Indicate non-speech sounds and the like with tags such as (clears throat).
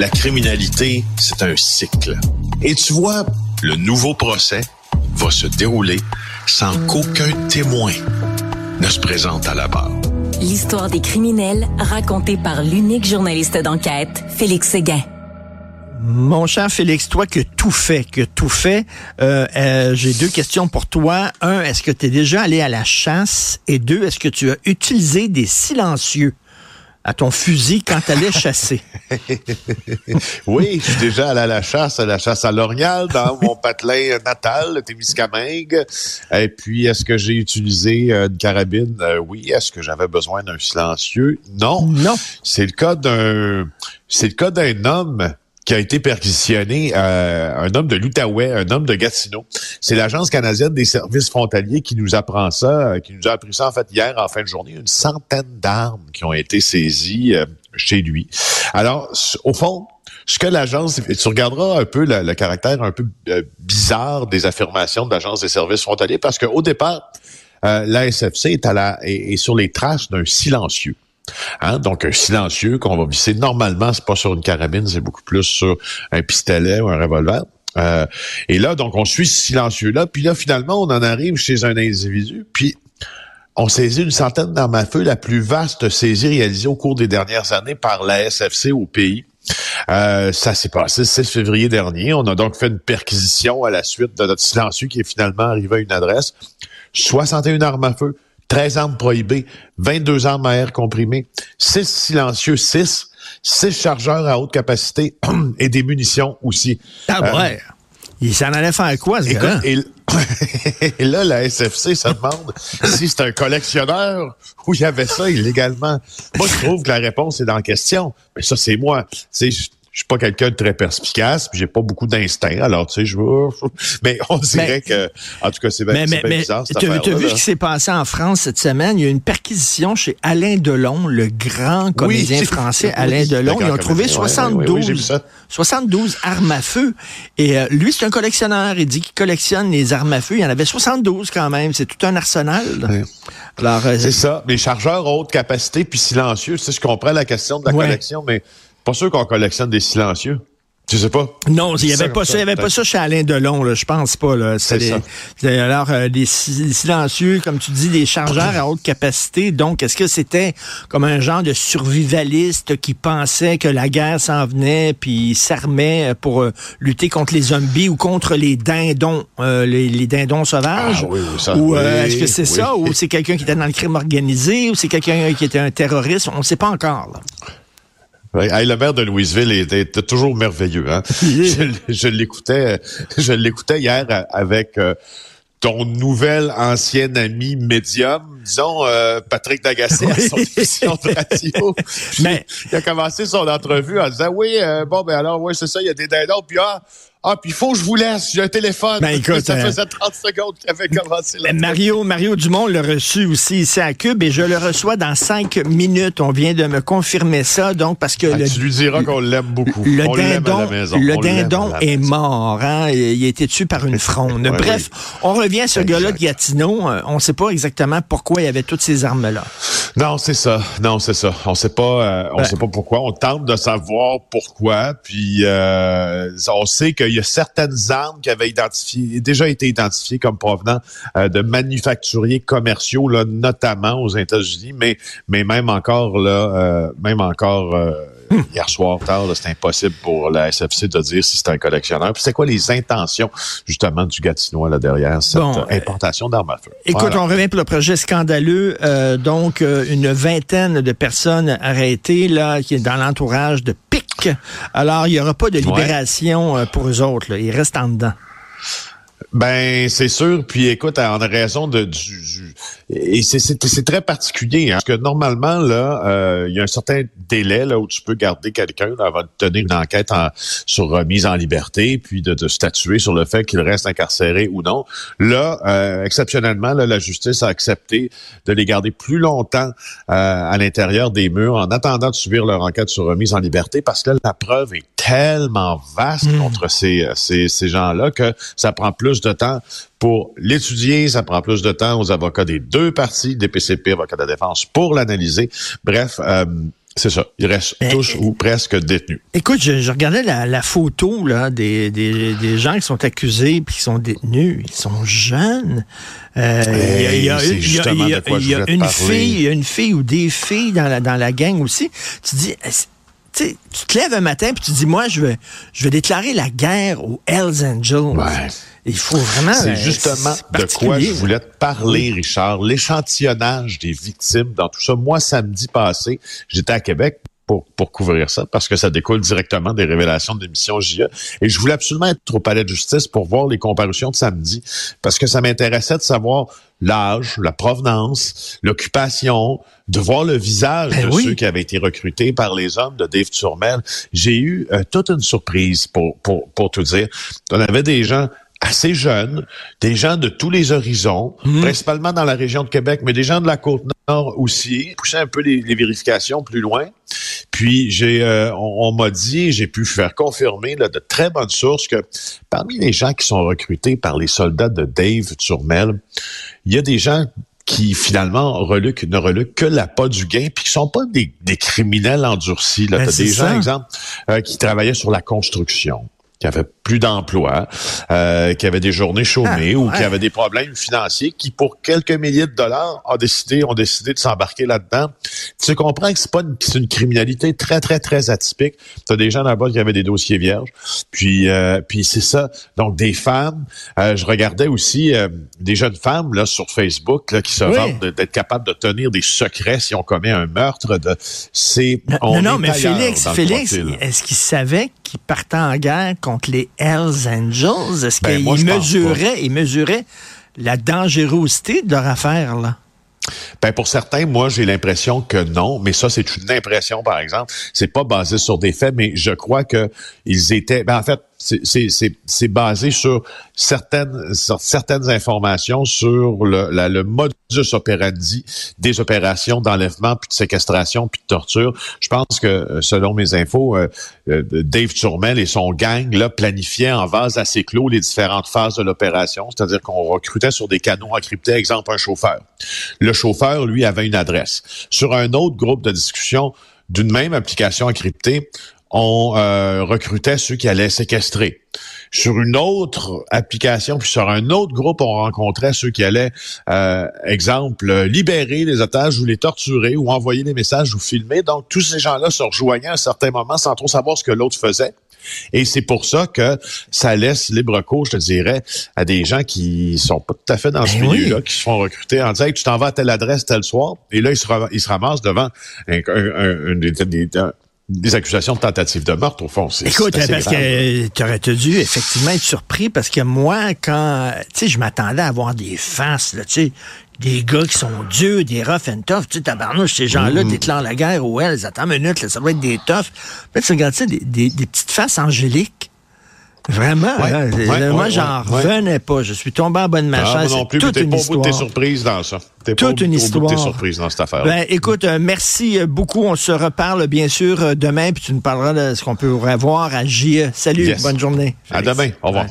la criminalité, c'est un cycle. Et tu vois, le nouveau procès va se dérouler sans qu'aucun témoin ne se présente à la barre. L'histoire des criminels racontée par l'unique journaliste d'enquête, Félix Séguin. Mon cher Félix, toi que tout fait, que tout fait, euh, euh, j'ai deux questions pour toi. Un, est-ce que tu es déjà allé à la chasse? Et deux, est-ce que tu as utilisé des silencieux? À ton fusil quand tu allais chasser. (laughs) oui, je suis déjà allé à la chasse, à la chasse à l'Orignal, dans mon (laughs) patelin natal, le Témiscamingue. Et puis, est-ce que j'ai utilisé euh, une carabine? Euh, oui. Est-ce que j'avais besoin d'un silencieux? Non. Non. C'est le cas d'un, c'est le cas d'un homme qui a été perquisitionné, euh, un homme de l'Outaouais, un homme de Gatineau. C'est l'Agence canadienne des services frontaliers qui nous apprend ça, euh, qui nous a appris ça en fait hier en fin de journée. Une centaine d'armes qui ont été saisies euh, chez lui. Alors, au fond, ce que l'agence, tu regarderas un peu le, caractère un peu bizarre des affirmations de l'Agence des services frontaliers, parce qu'au départ, SFC est, à la, est sur les traces d'un silencieux. Hein? Donc, un silencieux qu'on va visser. Normalement, c'est pas sur une carabine, c'est beaucoup plus sur un pistolet ou un revolver. Euh, et là, donc, on suit ce silencieux-là. Puis là, finalement, on en arrive chez un individu. Puis, on saisit une centaine d'armes à feu, la plus vaste saisie réalisée au cours des dernières années par la SFC au pays. Euh, ça s'est passé le 6 février dernier. On a donc fait une perquisition à la suite de notre silencieux qui est finalement arrivé à une adresse. 61 armes à feu, 13 armes prohibées, 22 armes à air comprimé, 6 silencieux, 6, 6 chargeurs à haute capacité (clears throat) et des munitions aussi. Ah euh, ouais. Il s'en allait faire quoi, ce gars et, (laughs) et, là, la SFC se demande (laughs) si c'est un collectionneur ou il y avait ça illégalement. Moi, je trouve que la réponse est dans la question. Mais ça, c'est moi. C'est je suis pas quelqu'un de très perspicace, puis j'ai pas beaucoup d'instinct. Alors, tu sais, je veux... Mais on dirait que... En tout cas, c'est bien, mais, bizarre, Tu as vu ce qui s'est passé en France cette semaine? Il y a eu une perquisition chez Alain Delon, le grand comédien français (laughs) Alain Delon. Ils ont trouvé 72, 72 armes à feu. Et euh, lui, c'est un collectionneur. Il dit qu'il collectionne les armes à feu. Il y en avait 72 quand même. C'est tout un arsenal. Alors, euh, c'est ça. Les chargeurs haute capacité puis silencieux. Tu sais, je comprends la question de la collection, mais pas sûr qu'on collectionne des silencieux. Tu sais pas? Non, il y avait pas ça, il avait pas ça chez Alain Delon, là, je pense pas. Là. C'est alors euh, des silencieux, comme tu dis, des chargeurs à haute capacité. Donc, est-ce que c'était comme un genre de survivaliste qui pensait que la guerre s'en venait, puis s'armait pour euh, lutter contre les zombies ou contre les dindons, euh, les, dindons sauvages? Ah, oui, ça. Ou est-ce que c'est ça, ou c'est quelqu'un qui était dans le crime organisé, ou c'est quelqu'un qui était un terroriste? On ne sait pas encore. Là le maire de Louisville était, toujours merveilleux. Hein? (laughs) je, l'écoutais, je l'écoutais hier avec euh, ton nouvel ancien ami médium, disons euh, Patrick Dagacé à son émission de radio. (laughs) Mais il a commencé son entrevue en disant oui, euh, bon ben alors oui c'est ça, il y a des dindons puis ah, ah, puis il faut que je vous laisse, j'ai un téléphone. Ben, écoute, (laughs) ça euh, faisait 30 secondes qu'il avait commencé là. Mario, Mario Dumont l'a reçu aussi ici à Cube et je le reçois dans cinq minutes. On vient de me confirmer ça, donc parce que... Ah, tu lui diras qu'on l'aime beaucoup. Le dindon, Le dindon est mort. Hein? Il a été tué par une fronde. (laughs) Bref, on revient à ce gars-là de Gatineau. Euh, on ne sait pas exactement pourquoi il avait toutes ces armes-là. Non, c'est ça. Non, c'est ça. On sait pas. Euh, on ben. sait pas pourquoi. On tente de savoir pourquoi. Puis on sait que il y a certaines armes qui avaient déjà été identifiées comme provenant euh, de manufacturiers commerciaux, notamment aux États-Unis, mais, même encore là, euh, même encore euh. (laughs) hier soir tard, c'est impossible pour la SFC de dire si c'est un collectionneur. c'est quoi les intentions justement du Gatinois là derrière cette importation d'armes à feu? Écoute, on revient pour le projet scandaleux. donc une vingtaine de personnes arrêtées là qui est dans l'entourage de alors, il n'y aura pas de libération euh, pour eux autres. Ils restent en dedans. Ben, c'est sûr. Puis écoute, a raison de du, et c'est très particulier, hein, parce que normalement là, euh, il y a un certain délai là où tu peux garder quelqu'un avant de tenir une enquête sur remise en liberté, puis de, statuer sur le fait qu'il reste incarcéré ou non. Là, euh, exceptionnellement, la justice a accepté de les garder plus longtemps euh, à l'intérieur des murs en attendant de subir leur enquête sur remise en liberté, parce que la preuve est tellement vaste hmm. contre ces, ces, ces gens-là que ça prend plus de temps pour l'étudier, ça prend plus de temps aux avocats des deux parties, des PCP, avocats de la défense, pour l'analyser. Bref, euh, C'est ça. Ils restent tous ou presque détenus. Écoute, je, regardais la, photo là, des, des, gens qui sont accusés et qui sont détenus. Ils sont jeunes. Il y a une fille, il y a une fille ou des filles dans la, dans la gang aussi. Tu dis, tu te lèves un matin et tu dis, moi, je vais, je vais déclarer la guerre aux Hells Angels. Il faut vraiment. C'est justement de quoi je voulais te parler, Richard. L'échantillonnage des victimes dans tout ça. Moi, samedi passé, j'étais à Québec pour, pour, couvrir ça, parce que ça découle directement des révélations de l'émission JE. Et je voulais absolument être au palais de justice pour voir les comparutions de samedi, parce que ça m'intéressait de savoir l'âge, la provenance, l'occupation, de voir le visage ben de ceux qui avaient été recrutés par les hommes de Dave Turmel. J'ai eu euh, toute une surprise pour, pour, pour tout dire. On avait des gens assez jeunes, des gens de tous les horizons, mhm. principalement dans la région de Québec, mais des gens de la côte nord aussi, pousser un peu les, vérifications plus loin. Puis j'ai, euh, on, m'a dit, j'ai pu faire confirmer là, de très bonnes sources que parmi les gens qui sont recrutés par les soldats de Dave Turmel, il y a des gens qui finalement reluquent, ne reluquent que la pas du gain, puis qui sont pas des, criminels endurcis. Là, ben, des gens, exemple, euh, qui travaillaient sur la construction qui avait plus d'emplois, euh, qui avait des journées chômées ah, ou qui avait des problèmes financiers, qui pour quelques milliers de dollars ont décidé, ont décidé de s'embarquer là-dedans. Tu comprends que c'est pas une, c'est une criminalité très très très atypique. Tu as des gens là-bas qui avaient des dossiers vierges, puis euh, puis c'est ça. Donc des femmes. Euh, je regardais aussi euh, des jeunes femmes là sur Facebook là, qui se vantent d'être capables de tenir des secrets si on commet un meurtre. De c'est non non mais Félix Félix est-ce qu'ils savaient qu'ils partaient en guerre contre les Hells Angels? Est-ce ben, qu'ils mesuraient, ils mesuraient la dangerosité de leur affaire, là? Ben pour certains, moi j'ai l'impression que non, mais ça c'est une impression par exemple. C'est pas basé sur des faits, mais je crois que ils étaient. Ben en fait, c'est basé sur certaines, certaines informations sur le, le modus operandi des opérations d'enlèvement, puis de séquestration, puis de torture. Je pense que, euh, selon mes infos, euh, euh, Dave Turmel et son gang là, planifiaient en vase assez clos les différentes phases de l'opération, c'est-à-dire qu'on recrutait sur des canaux encryptés, exemple un chauffeur. Le chauffeur, lui, avait une adresse. Sur un autre groupe de discussion d'une même application encryptée, on euh, recrutait ceux qui allaient séquestrer. Sur une autre application, puis sur un autre groupe, on rencontrait ceux qui allaient, euh, exemple, libérer les otages ou les torturer ou envoyer des messages ou filmer. Donc, tous ces gens-là se rejoignaient à un certain moment sans trop savoir ce que l'autre faisait. Et c'est pour ça que ça laisse libre cours, je te dirais, à des gens qui sont pas tout à fait dans ce ben milieu-là, qui se font recruter en disant tu t'en vas à telle adresse tel soir, et là, ils se, ils se ramassent devant un, un, des accusations de tentative de meurtre, au fond. Écoute, parce que tu aurais dû effectivement être surpris parce que moi, quand, tu sais, je m'attendais à voir des faces, là, tu sais, des gars qui sont durs, des rough and tough, tu sais, tabarnouche, ces gens-là mm. déclarent la guerre aux Hells, attends une minute, là, ça doit être des toughs. Fait, tu regardes, des, des, des petites faces angéliques Vraiment, moi j'en revenais pas. Je suis tombé en bonne de ma ah, chaise. non plus, toute une pas histoire. T'es surprise dans ça. T'es toute pas une histoire. T'es surprise dans cette affaire. Ben, écoute, euh, merci euh, beaucoup. On se reparle bien sûr euh, demain, puis tu nous parleras de ce qu'on peut revoir à JE. Salut, bonne journée. À demain. Au revoir.